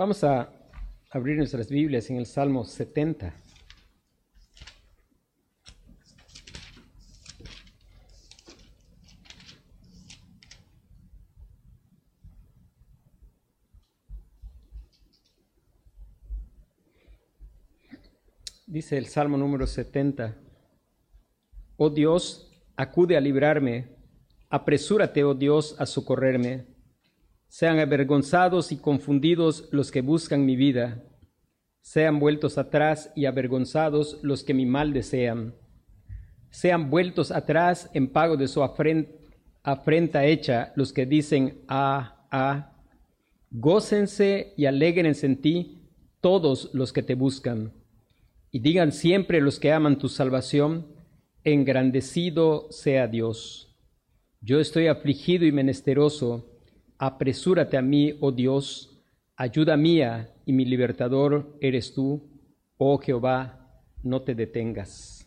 Vamos a abrir nuestras Biblias en el Salmo 70. Dice el Salmo número 70. Oh Dios, acude a librarme, apresúrate, oh Dios, a socorrerme. Sean avergonzados y confundidos los que buscan mi vida. Sean vueltos atrás y avergonzados los que mi mal desean. Sean vueltos atrás en pago de su afrenta hecha los que dicen, ah, ah. Gócense y alégrense en ti todos los que te buscan. Y digan siempre los que aman tu salvación, engrandecido sea Dios. Yo estoy afligido y menesteroso Apresúrate a mí, oh Dios, ayuda mía y mi libertador eres tú, oh Jehová, no te detengas.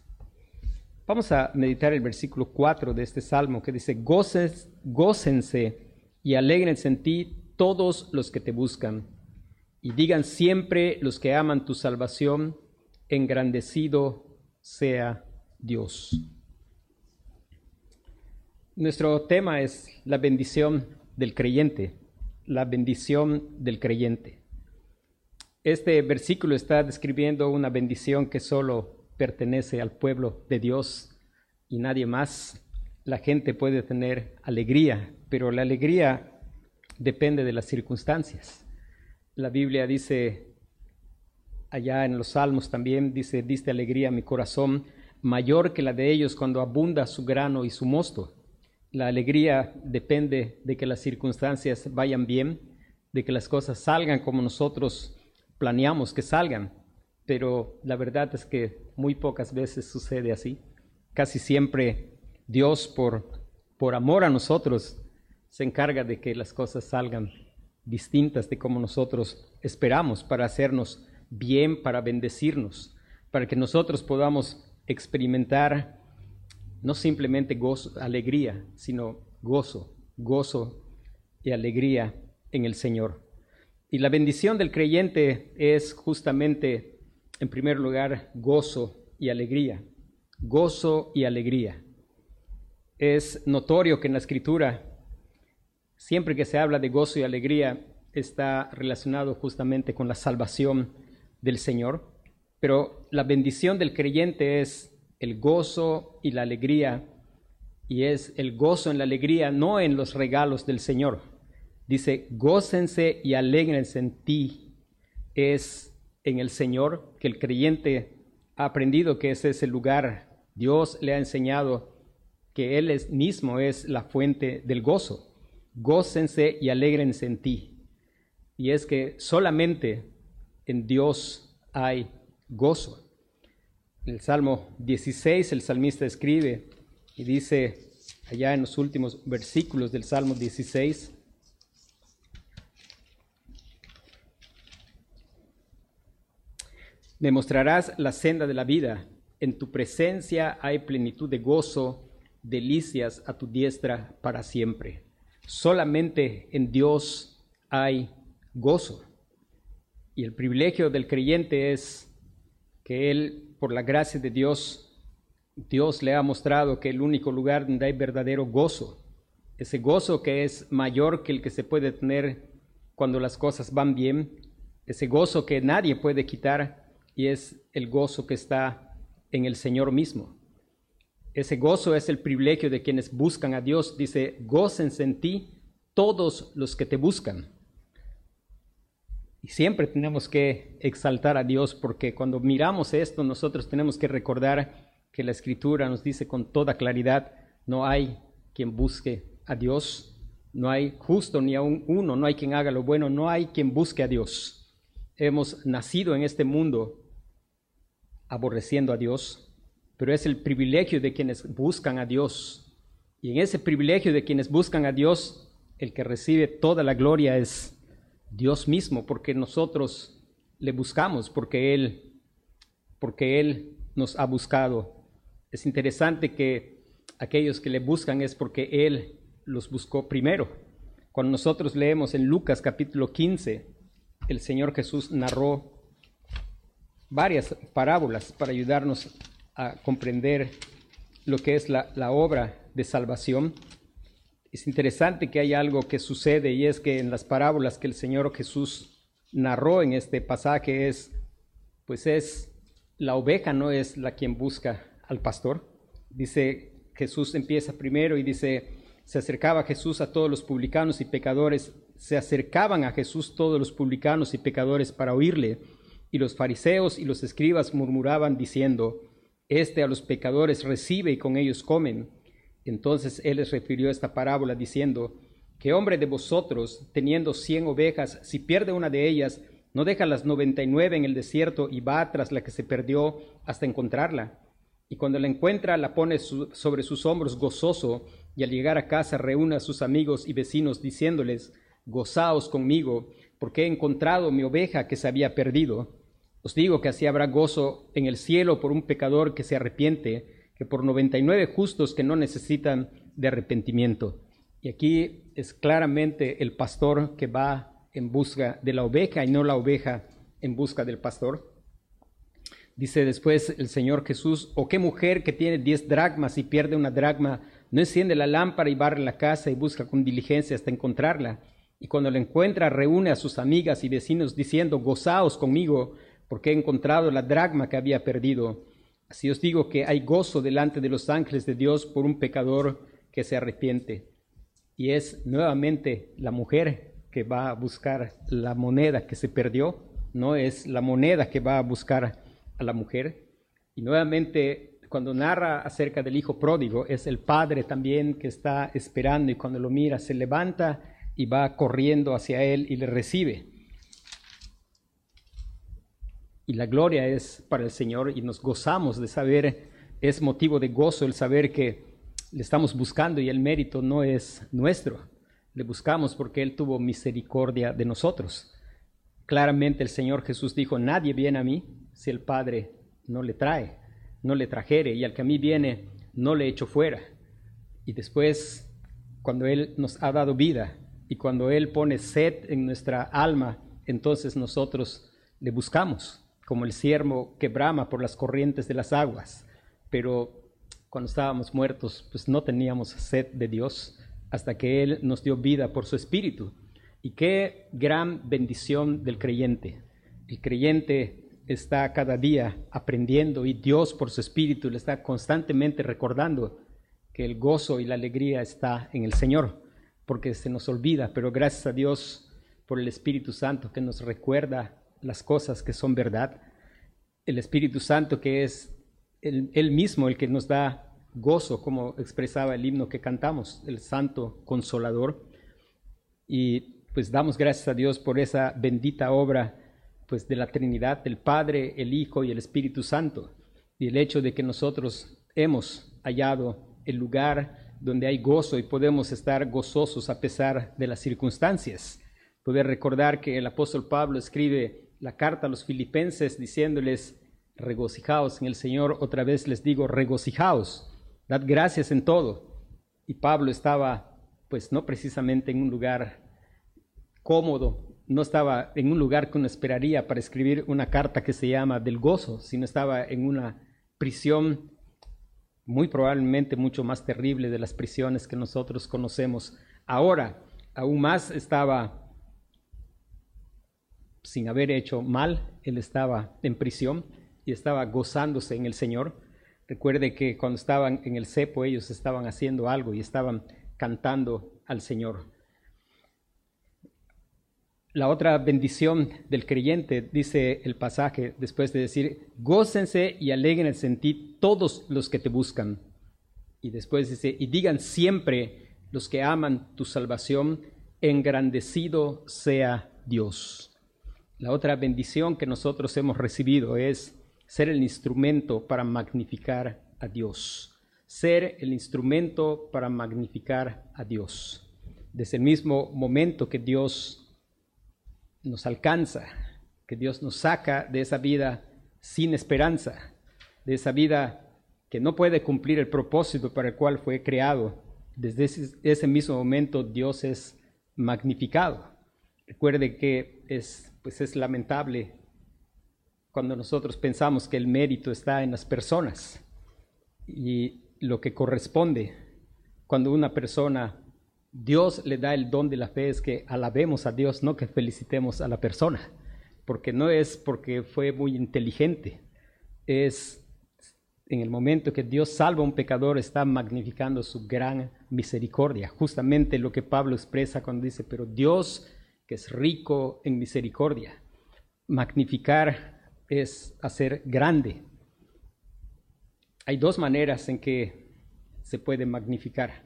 Vamos a meditar el versículo 4 de este salmo que dice, Goces, gócense y alegrense en ti todos los que te buscan, y digan siempre los que aman tu salvación, engrandecido sea Dios. Nuestro tema es la bendición del creyente, la bendición del creyente. Este versículo está describiendo una bendición que solo pertenece al pueblo de Dios y nadie más. La gente puede tener alegría, pero la alegría depende de las circunstancias. La Biblia dice, allá en los Salmos también dice, diste alegría a mi corazón, mayor que la de ellos cuando abunda su grano y su mosto. La alegría depende de que las circunstancias vayan bien, de que las cosas salgan como nosotros planeamos que salgan, pero la verdad es que muy pocas veces sucede así. Casi siempre Dios, por, por amor a nosotros, se encarga de que las cosas salgan distintas de como nosotros esperamos para hacernos bien, para bendecirnos, para que nosotros podamos experimentar no simplemente gozo, alegría, sino gozo, gozo y alegría en el Señor. Y la bendición del creyente es justamente, en primer lugar, gozo y alegría. Gozo y alegría. Es notorio que en la escritura, siempre que se habla de gozo y alegría, está relacionado justamente con la salvación del Señor. Pero la bendición del creyente es el gozo y la alegría, y es el gozo en la alegría, no en los regalos del Señor. Dice, gócense y alegrense en ti. Es en el Señor que el creyente ha aprendido que ese es el lugar. Dios le ha enseñado que Él mismo es la fuente del gozo. Gócense y alegrense en ti. Y es que solamente en Dios hay gozo. El Salmo 16 el salmista escribe y dice allá en los últimos versículos del Salmo 16, Me mostrarás la senda de la vida, en tu presencia hay plenitud de gozo, delicias a tu diestra para siempre. Solamente en Dios hay gozo. Y el privilegio del creyente es que Él por la gracia de Dios, Dios le ha mostrado que el único lugar donde hay verdadero gozo, ese gozo que es mayor que el que se puede tener cuando las cosas van bien, ese gozo que nadie puede quitar y es el gozo que está en el Señor mismo. Ese gozo es el privilegio de quienes buscan a Dios. Dice, gócense en ti todos los que te buscan. Y siempre tenemos que exaltar a Dios porque cuando miramos esto nosotros tenemos que recordar que la escritura nos dice con toda claridad, no hay quien busque a Dios, no hay justo ni aún uno, no hay quien haga lo bueno, no hay quien busque a Dios. Hemos nacido en este mundo aborreciendo a Dios, pero es el privilegio de quienes buscan a Dios. Y en ese privilegio de quienes buscan a Dios, el que recibe toda la gloria es Dios mismo, porque nosotros le buscamos, porque Él, porque Él nos ha buscado. Es interesante que aquellos que le buscan es porque Él los buscó primero. Cuando nosotros leemos en Lucas capítulo 15, el Señor Jesús narró varias parábolas para ayudarnos a comprender lo que es la, la obra de salvación. Es interesante que hay algo que sucede y es que en las parábolas que el Señor Jesús narró en este pasaje es, pues es, la oveja no es la quien busca al pastor. Dice, Jesús empieza primero y dice, se acercaba Jesús a todos los publicanos y pecadores, se acercaban a Jesús todos los publicanos y pecadores para oírle, y los fariseos y los escribas murmuraban diciendo, Este a los pecadores recibe y con ellos comen. Entonces él les refirió esta parábola diciendo, ¿Qué hombre de vosotros, teniendo cien ovejas, si pierde una de ellas, no deja las noventa y nueve en el desierto y va tras la que se perdió hasta encontrarla? Y cuando la encuentra, la pone sobre sus hombros gozoso, y al llegar a casa reúne a sus amigos y vecinos diciéndoles, Gozaos conmigo, porque he encontrado mi oveja que se había perdido. Os digo que así habrá gozo en el cielo por un pecador que se arrepiente, que por noventa y nueve justos que no necesitan de arrepentimiento. Y aquí es claramente el pastor que va en busca de la oveja y no la oveja en busca del pastor. Dice después el Señor Jesús, o qué mujer que tiene diez dracmas y pierde una dracma, no enciende la lámpara y barre la casa y busca con diligencia hasta encontrarla. Y cuando la encuentra, reúne a sus amigas y vecinos diciendo, gozaos conmigo, porque he encontrado la dracma que había perdido. Así os digo que hay gozo delante de los ángeles de Dios por un pecador que se arrepiente. Y es nuevamente la mujer que va a buscar la moneda que se perdió, no es la moneda que va a buscar a la mujer. Y nuevamente cuando narra acerca del hijo pródigo, es el padre también que está esperando y cuando lo mira se levanta y va corriendo hacia él y le recibe. Y la gloria es para el Señor y nos gozamos de saber, es motivo de gozo el saber que le estamos buscando y el mérito no es nuestro. Le buscamos porque Él tuvo misericordia de nosotros. Claramente el Señor Jesús dijo, nadie viene a mí si el Padre no le trae no le trajere, y al que a mí viene, no le echo fuera. Y después, cuando Él nos ha dado vida y cuando Él pone sed en nuestra alma, entonces nosotros le buscamos, como el ciervo que brama por las corrientes de las aguas. Pero cuando estábamos muertos, pues no teníamos sed de Dios hasta que Él nos dio vida por su Espíritu. Y qué gran bendición del creyente. El creyente está cada día aprendiendo y Dios por su Espíritu le está constantemente recordando que el gozo y la alegría está en el Señor, porque se nos olvida, pero gracias a Dios por el Espíritu Santo que nos recuerda las cosas que son verdad, el Espíritu Santo que es Él mismo el que nos da gozo, como expresaba el himno que cantamos, el Santo Consolador, y pues damos gracias a Dios por esa bendita obra pues de la Trinidad, del Padre, el Hijo y el Espíritu Santo, y el hecho de que nosotros hemos hallado el lugar donde hay gozo y podemos estar gozosos a pesar de las circunstancias. Poder recordar que el apóstol Pablo escribe la carta a los filipenses diciéndoles, regocijaos en el Señor, otra vez les digo, regocijaos, dad gracias en todo. Y Pablo estaba, pues no precisamente en un lugar cómodo, no estaba en un lugar que uno esperaría para escribir una carta que se llama del gozo, sino estaba en una prisión muy probablemente mucho más terrible de las prisiones que nosotros conocemos. Ahora, aún más estaba sin haber hecho mal, él estaba en prisión y estaba gozándose en el Señor. Recuerde que cuando estaban en el cepo ellos estaban haciendo algo y estaban cantando al Señor. La otra bendición del creyente, dice el pasaje, después de decir, gócense y alegrense en ti todos los que te buscan. Y después dice, y digan siempre los que aman tu salvación, engrandecido sea Dios. La otra bendición que nosotros hemos recibido es ser el instrumento para magnificar a Dios. Ser el instrumento para magnificar a Dios. Desde el mismo momento que Dios nos alcanza, que Dios nos saca de esa vida sin esperanza, de esa vida que no puede cumplir el propósito para el cual fue creado. Desde ese, mismo momento Dios es magnificado. Recuerde que es, pues es lamentable cuando nosotros pensamos que el mérito está en las personas y lo que corresponde cuando una persona, Dios le da el don de la fe es que alabemos a Dios, no que felicitemos a la persona, porque no es porque fue muy inteligente, es en el momento que Dios salva a un pecador, está magnificando su gran misericordia. Justamente lo que Pablo expresa cuando dice, pero Dios es rico en misericordia. Magnificar es hacer grande. Hay dos maneras en que se puede magnificar,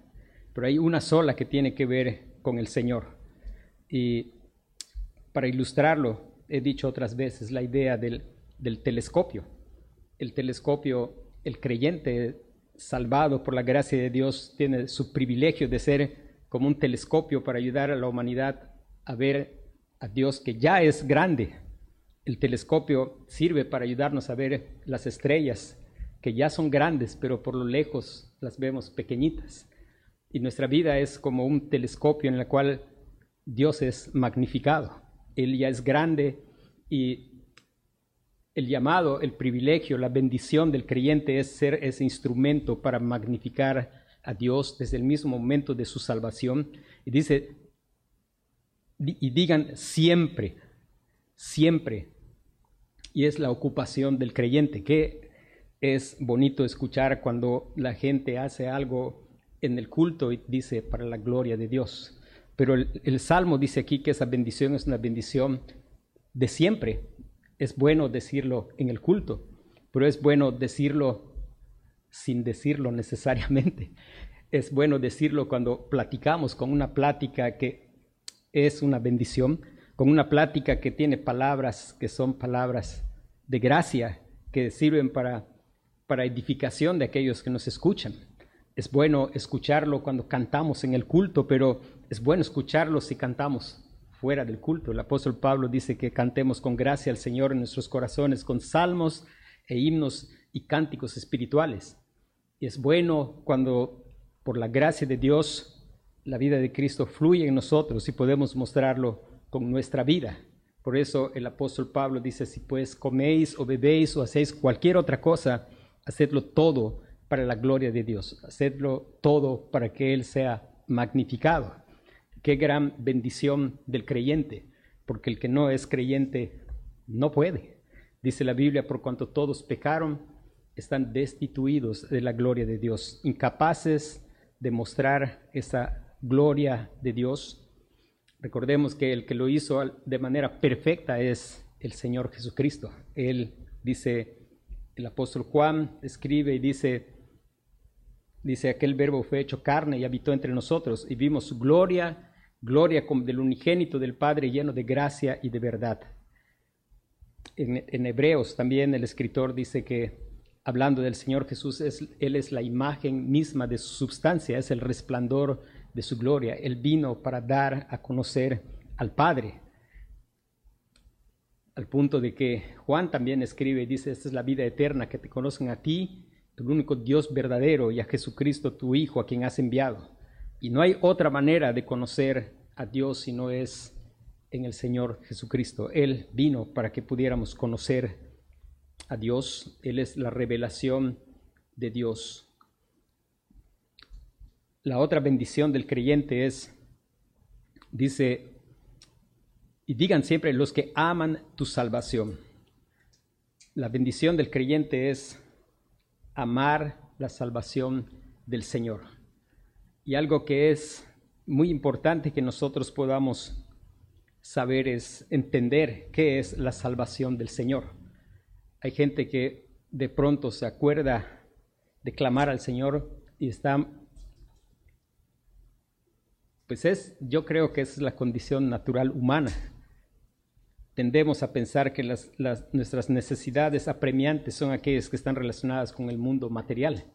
pero hay una sola que tiene que ver con el Señor. Y para ilustrarlo, he dicho otras veces la idea del, del telescopio. El telescopio el creyente salvado por la gracia de Dios tiene su privilegio de ser como un telescopio para ayudar a la humanidad a ver a Dios que ya es grande. El telescopio sirve para ayudarnos a ver las estrellas que ya son grandes, pero por lo lejos las vemos pequeñitas. Y nuestra vida es como un telescopio en el cual Dios es magnificado. Él ya es grande y el llamado, el privilegio, la bendición del creyente es ser ese instrumento para magnificar a Dios desde el mismo momento de su salvación. Y dice, y digan siempre, siempre. Y es la ocupación del creyente, que es bonito escuchar cuando la gente hace algo en el culto y dice para la gloria de Dios. Pero el, Salmo dice aquí que esa bendición es una bendición de siempre, es bueno decirlo en el culto, pero es bueno decirlo sin decirlo necesariamente. Es bueno decirlo cuando platicamos con una plática que es una bendición, con una plática que tiene palabras que son palabras de gracia, que sirven para, para edificación de aquellos que nos escuchan. Es bueno escucharlo cuando cantamos en el culto, pero es bueno escucharlo si cantamos fuera del culto. El apóstol Pablo dice que cantemos con gracia al Señor en nuestros corazones, con salmos e himnos y cánticos espirituales. Y es bueno cuando por la gracia de Dios la vida de Cristo fluye en nosotros y podemos mostrarlo con nuestra vida. Por eso el apóstol Pablo dice, si pues coméis o bebéis o hacéis cualquier otra cosa, hacedlo todo para la gloria de Dios, hacedlo todo para que Él sea magnificado. Qué gran bendición del creyente, porque el que no es creyente no puede. Dice la Biblia, por cuanto todos pecaron, están destituidos de la gloria de Dios, incapaces de mostrar esa gloria de Dios. Recordemos que el que lo hizo de manera perfecta es el Señor Jesucristo. Él dice, el apóstol Juan escribe y dice, dice, aquel verbo fue hecho carne y habitó entre nosotros y vimos su gloria gloria del unigénito del Padre lleno de gracia y de verdad. En, Hebreos también el escritor dice que, hablando del Señor Jesús, Él es la imagen misma de su substancia, es el resplandor de su gloria. Él vino para dar a conocer al Padre. Al punto de que Juan también escribe y dice, esta es la vida eterna, que te conocen a ti, el único Dios verdadero, y a Jesucristo, tu Hijo, a quien has enviado. Y no hay otra manera de conocer a Dios si no es en el Señor Jesucristo. Él vino para que pudiéramos conocer a Dios. Él es la revelación de Dios. La otra bendición del creyente es, dice, y digan siempre los que aman tu salvación. La bendición del creyente es amar la salvación del Señor. Y algo que es muy importante que nosotros podamos saber es entender qué es la salvación del Señor. Hay gente que de pronto se acuerda de clamar al Señor y está, pues es, yo creo que es la condición natural humana. Tendemos a pensar que nuestras necesidades apremiantes son aquellas que están relacionadas con el mundo material.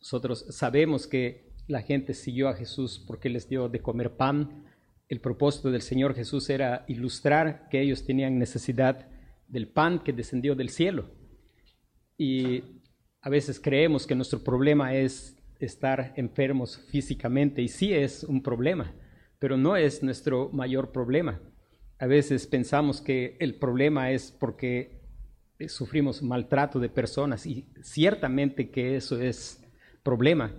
Nosotros sabemos que la gente siguió a Jesús porque les dio de comer pan. El propósito del Señor Jesús era ilustrar que ellos tenían necesidad del pan que descendió del cielo. Y a veces creemos que nuestro problema es estar enfermos físicamente, y sí es un problema, pero no es nuestro mayor problema. A veces pensamos que el problema es porque sufrimos maltrato de personas y ciertamente que eso es problema.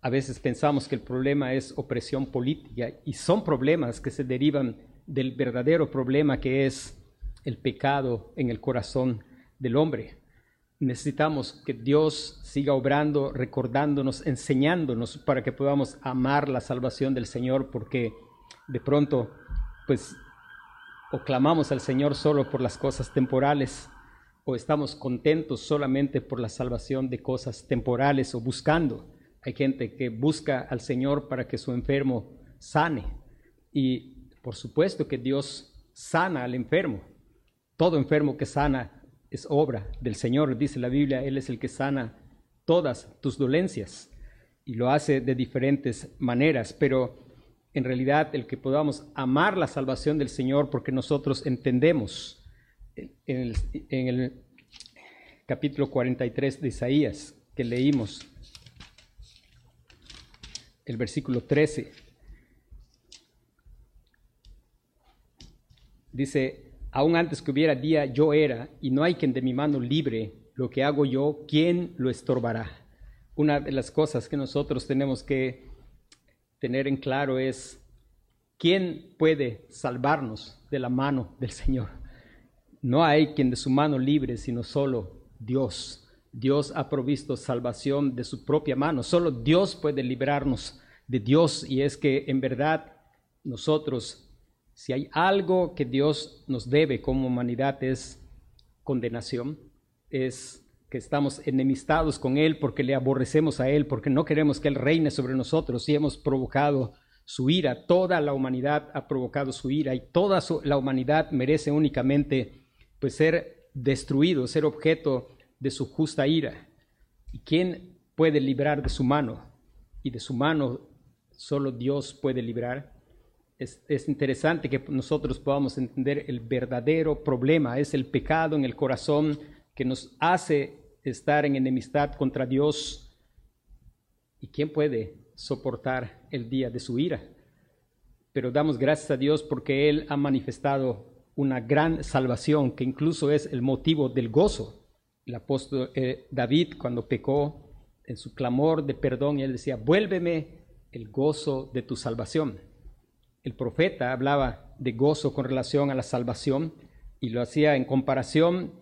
A veces pensamos que el problema es opresión política y son problemas que se derivan del verdadero problema que es el pecado en el corazón del hombre. Necesitamos que Dios siga obrando, recordándonos, enseñándonos para que podamos amar la salvación del Señor, porque de pronto, pues, o clamamos al Señor solo por las cosas temporales, o estamos contentos solamente por la salvación de cosas temporales o buscando. Hay gente que busca al Señor para que su enfermo sane. Y por supuesto que Dios sana al enfermo. Todo enfermo que sana es obra del Señor, dice la Biblia, Él es el que sana todas tus dolencias y lo hace de diferentes maneras, pero en realidad el que podamos amar la salvación del Señor porque nosotros entendemos en el, capítulo 43 de Isaías que leímos, el versículo 13, dice, Aún antes que hubiera día, yo era, y no hay quien de mi mano libre lo que hago yo, ¿quién lo estorbará? Una de las cosas que nosotros tenemos que tener en claro es, ¿quién puede salvarnos de la mano del Señor? No hay quien de su mano libre, sino solo Dios. Dios ha provisto salvación de su propia mano. Solo Dios puede librarnos de Dios y es que en verdad nosotros si hay algo que Dios nos debe como humanidad es condenación, es que estamos enemistados con Él porque le aborrecemos a Él, porque no queremos que Él reine sobre nosotros y hemos provocado su ira. Toda la humanidad ha provocado su ira y toda la humanidad merece únicamente pues, ser destruido, ser objeto de su justa ira. ¿Y quién puede librar de su mano? Y de su mano solo Dios puede librar es, interesante que nosotros podamos entender el verdadero problema, es el pecado en el corazón que nos hace estar en enemistad contra Dios. ¿Y quién puede soportar el día de su ira? Pero damos gracias a Dios porque Él ha manifestado una gran salvación que incluso es el motivo del gozo. El apóstol eh, David cuando pecó en su clamor de perdón, él decía, vuélveme el gozo de tu salvación el profeta hablaba de gozo con relación a la salvación y lo hacía en comparación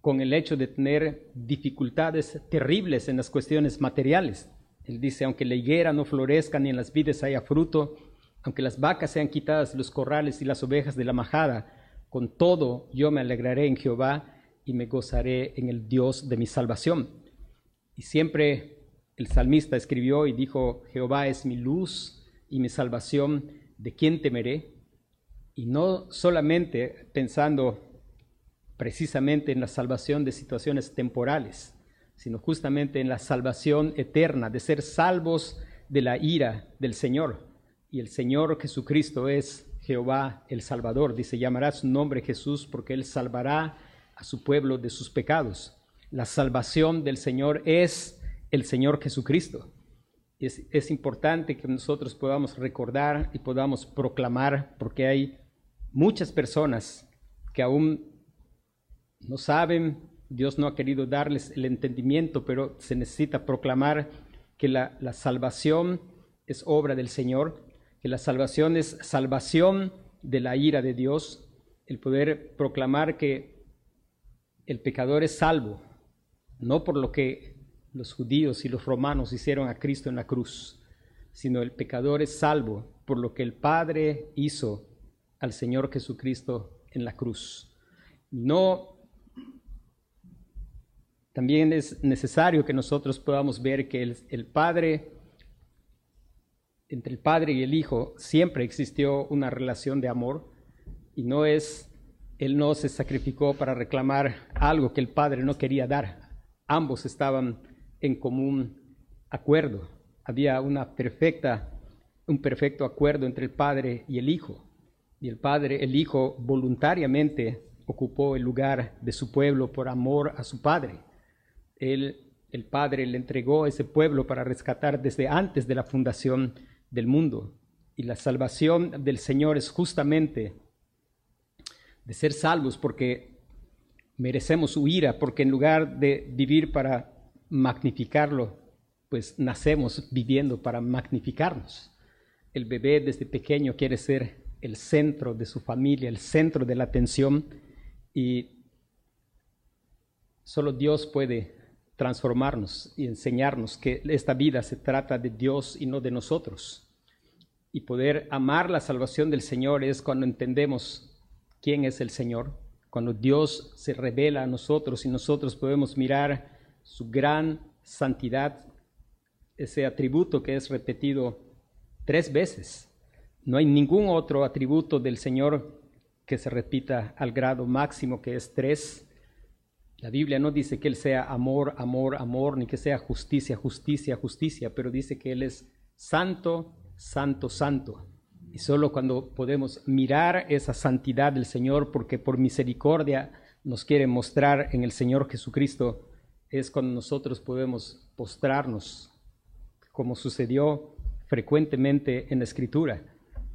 con el hecho de tener dificultades terribles en las cuestiones materiales. Él dice, aunque la higuera no florezca ni en las vides haya fruto, aunque las vacas sean quitadas los corrales y las ovejas de la majada, con todo yo me alegraré en Jehová y me gozaré en el Dios de mi salvación. Y siempre el salmista escribió y dijo, Jehová es mi luz y mi salvación, de quién temeré, y no solamente pensando precisamente en la salvación de situaciones temporales, sino justamente en la salvación eterna, de ser salvos de la ira del Señor. Y el Señor Jesucristo es Jehová el Salvador. Dice, llamará su nombre Jesús porque Él salvará a su pueblo de sus pecados. La salvación del Señor es el Señor Jesucristo es, importante que nosotros podamos recordar y podamos proclamar, porque hay muchas personas que aún no saben, Dios no ha querido darles el entendimiento, pero se necesita proclamar que la, salvación es obra del Señor, que la salvación es salvación de la ira de Dios, el poder proclamar que el pecador es salvo, no por lo que los judíos y los romanos hicieron a Cristo en la cruz, sino el pecador es salvo por lo que el Padre hizo al Señor Jesucristo en la cruz. No, también es necesario que nosotros podamos ver que el, Padre, entre el Padre y el Hijo, siempre existió una relación de amor y no es, Él no se sacrificó para reclamar algo que el Padre no quería dar. Ambos estaban en común acuerdo. Había una perfecta, un perfecto acuerdo entre el Padre y el Hijo. Y el Padre, el Hijo voluntariamente ocupó el lugar de su pueblo por amor a su Padre. Él, el Padre le entregó ese pueblo para rescatar desde antes de la fundación del mundo. Y la salvación del Señor es justamente de ser salvos porque merecemos su ira, porque en lugar de vivir para magnificarlo, pues nacemos viviendo para magnificarnos. El bebé desde pequeño quiere ser el centro de su familia, el centro de la atención y solo Dios puede transformarnos y enseñarnos que esta vida se trata de Dios y no de nosotros. Y poder amar la salvación del Señor es cuando entendemos quién es el Señor, cuando Dios se revela a nosotros y nosotros podemos mirar su gran santidad, ese atributo que es repetido tres veces. No hay ningún otro atributo del Señor que se repita al grado máximo que es tres. La Biblia no dice que Él sea amor, amor, amor, ni que sea justicia, justicia, justicia, pero dice que Él es santo, santo, santo. Y solo cuando podemos mirar esa santidad del Señor, porque por misericordia nos quiere mostrar en el Señor Jesucristo, es cuando nosotros podemos postrarnos, como sucedió frecuentemente en la Escritura.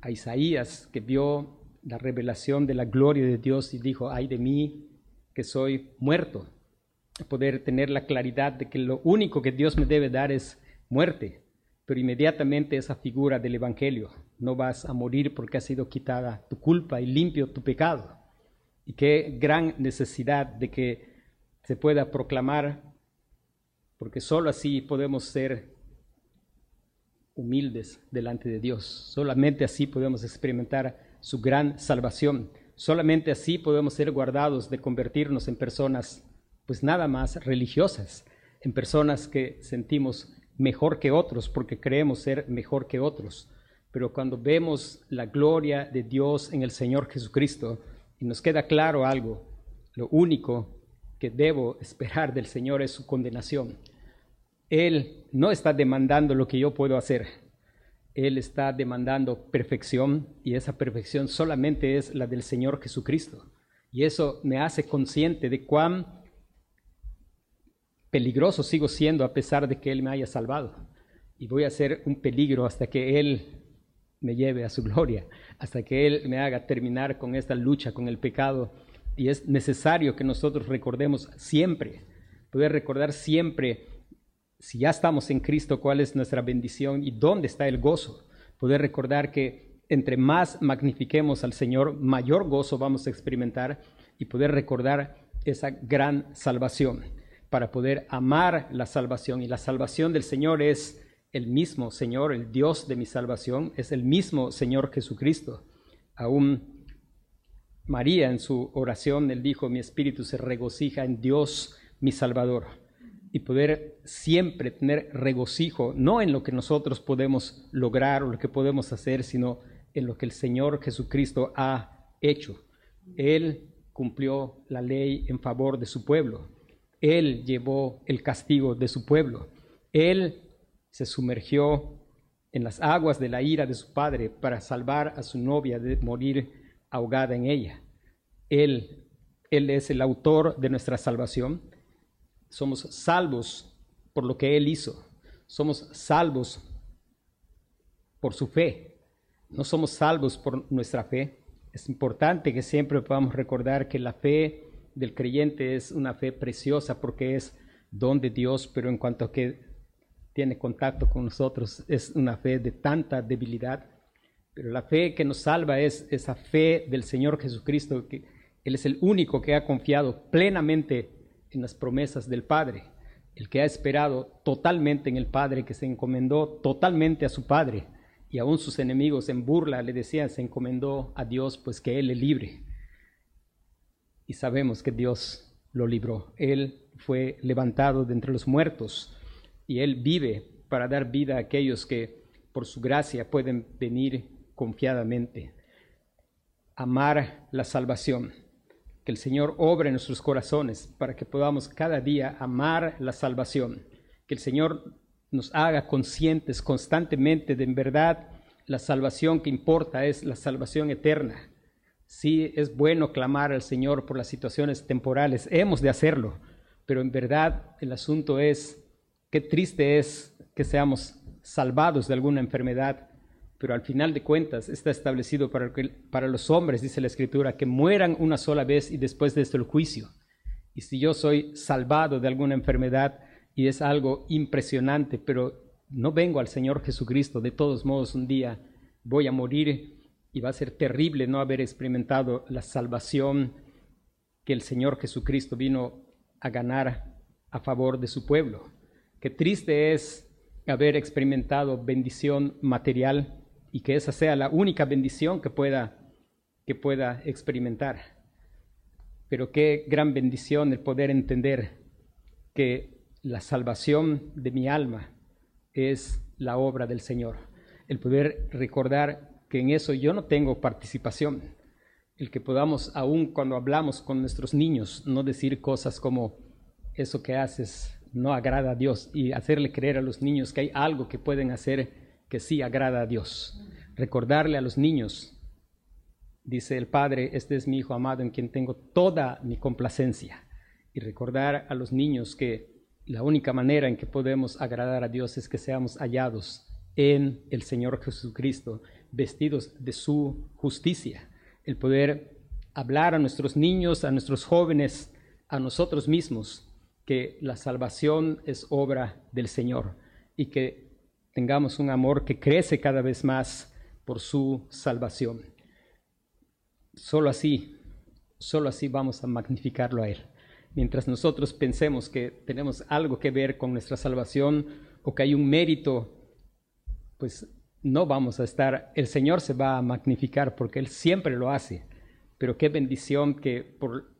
A Isaías, que vio la revelación de la gloria de Dios y dijo, ay de mí, que soy muerto. Poder tener la claridad de que lo único que Dios me debe dar es muerte pero inmediatamente esa figura del Evangelio, no vas a morir porque ha sido quitada tu culpa y limpio tu pecado. Y qué gran necesidad de que se pueda proclamar, porque sólo así podemos ser humildes delante de Dios, solamente así podemos experimentar su gran salvación, solamente así podemos ser guardados de convertirnos en personas pues nada más religiosas, en personas que sentimos mejor que otros porque creemos ser mejor que otros. Pero cuando vemos la gloria de Dios en el Señor Jesucristo y nos queda claro algo, lo único debo esperar del Señor es su condenación. Él no está demandando lo que yo puedo hacer. Él está demandando perfección y esa perfección solamente es la del Señor Jesucristo. Y eso me hace consciente de cuán peligroso sigo siendo a pesar de que Él me haya salvado. Y voy a ser un peligro hasta que Él me lleve a su gloria, hasta que Él me haga terminar con esta lucha con el pecado. Y es necesario que nosotros recordemos siempre, poder recordar siempre, si ya estamos en Cristo, cuál es nuestra bendición y dónde está el gozo. Poder recordar que entre más magnifiquemos al Señor, mayor gozo vamos a experimentar y poder recordar esa gran salvación para poder amar la salvación. Y la salvación del Señor es el mismo Señor, el Dios de mi salvación, es el mismo Señor Jesucristo. Aún María en su oración, él dijo, mi espíritu se regocija en Dios mi Salvador. Y poder siempre tener regocijo, no en lo que nosotros podemos lograr o lo que podemos hacer, sino en lo que el Señor Jesucristo ha hecho. Él cumplió la ley en favor de su pueblo. Él llevó el castigo de su pueblo. Él se sumergió en las aguas de la ira de su padre para salvar a su novia de morir ahogada en ella. Él, él es el autor de nuestra salvación. Somos salvos por lo que Él hizo. Somos salvos por su fe. No somos salvos por nuestra fe. Es importante que siempre podamos recordar que la fe del creyente es una fe preciosa porque es don de Dios, pero en cuanto a que tiene contacto con nosotros es una fe de tanta debilidad. Pero la fe que nos salva es esa fe del Señor Jesucristo, que Él es el único que ha confiado plenamente en las promesas del Padre, el que ha esperado totalmente en el Padre, que se encomendó totalmente a su Padre, y aún sus enemigos en burla le decían, se encomendó a Dios, pues que Él le libre y sabemos que Dios lo libró. Él fue levantado de entre los muertos y Él vive para dar vida a aquellos que por su gracia pueden venir confiadamente. Amar la salvación. Que el Señor obre en nuestros corazones para que podamos cada día amar la salvación. Que el Señor nos haga conscientes constantemente de en verdad la salvación que importa es la salvación eterna Sí, es bueno clamar al Señor por las situaciones temporales, hemos de hacerlo, pero en verdad el asunto es, qué triste es que seamos salvados de alguna enfermedad, pero al final de cuentas está establecido para, para los hombres, dice la Escritura, que mueran una sola vez y después de esto el juicio. Y si yo soy salvado de alguna enfermedad y es algo impresionante, pero no vengo al Señor Jesucristo, de todos modos un día voy a morir y va a ser terrible no haber experimentado la salvación que el Señor Jesucristo vino a ganar a favor de su pueblo. Qué triste es haber experimentado bendición material y que esa sea la única bendición que pueda, que pueda experimentar. Pero qué gran bendición el poder entender que la salvación de mi alma es la obra del Señor. El poder recordar que en eso yo no tengo participación. El que podamos, aún cuando hablamos con nuestros niños, no decir cosas como eso que haces no agrada a Dios y hacerle creer a los niños que hay algo que pueden hacer que sí agrada a Dios. Recordarle a los niños, dice el Padre, este es mi Hijo amado en quien tengo toda mi complacencia. Y recordar a los niños que la única manera en que podemos agradar a Dios es que seamos hallados en el Señor Jesucristo, vestidos de su justicia. El poder hablar a nuestros niños, a nuestros jóvenes, a nosotros mismos, que la salvación es obra del Señor y que tengamos un amor que crece cada vez más por su salvación. Solo así, solo así vamos a magnificarlo a Él. Mientras nosotros pensemos que tenemos algo que ver con nuestra salvación o que hay un mérito, pues no vamos a estar, el Señor se va a magnificar porque Él siempre lo hace, pero qué bendición que por,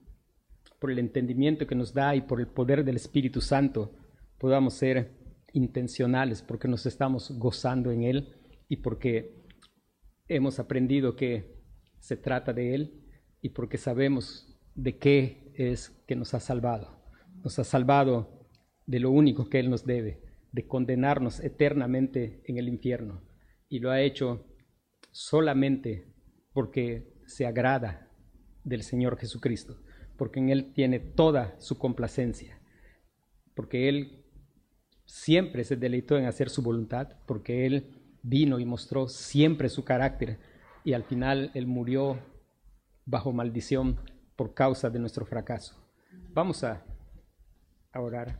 por el entendimiento que nos da y por el poder del Espíritu Santo podamos ser intencionales porque nos estamos gozando en Él y porque hemos aprendido que se trata de Él y porque sabemos de qué es que nos ha salvado. Nos ha salvado de lo único que Él nos debe, de condenarnos eternamente en el infierno y lo ha hecho solamente porque se agrada del Señor Jesucristo, porque en Él tiene toda su complacencia, porque Él siempre se deleitó en hacer su voluntad, porque Él vino y mostró siempre su carácter y al final Él murió bajo maldición por causa de nuestro fracaso. Vamos a, orar.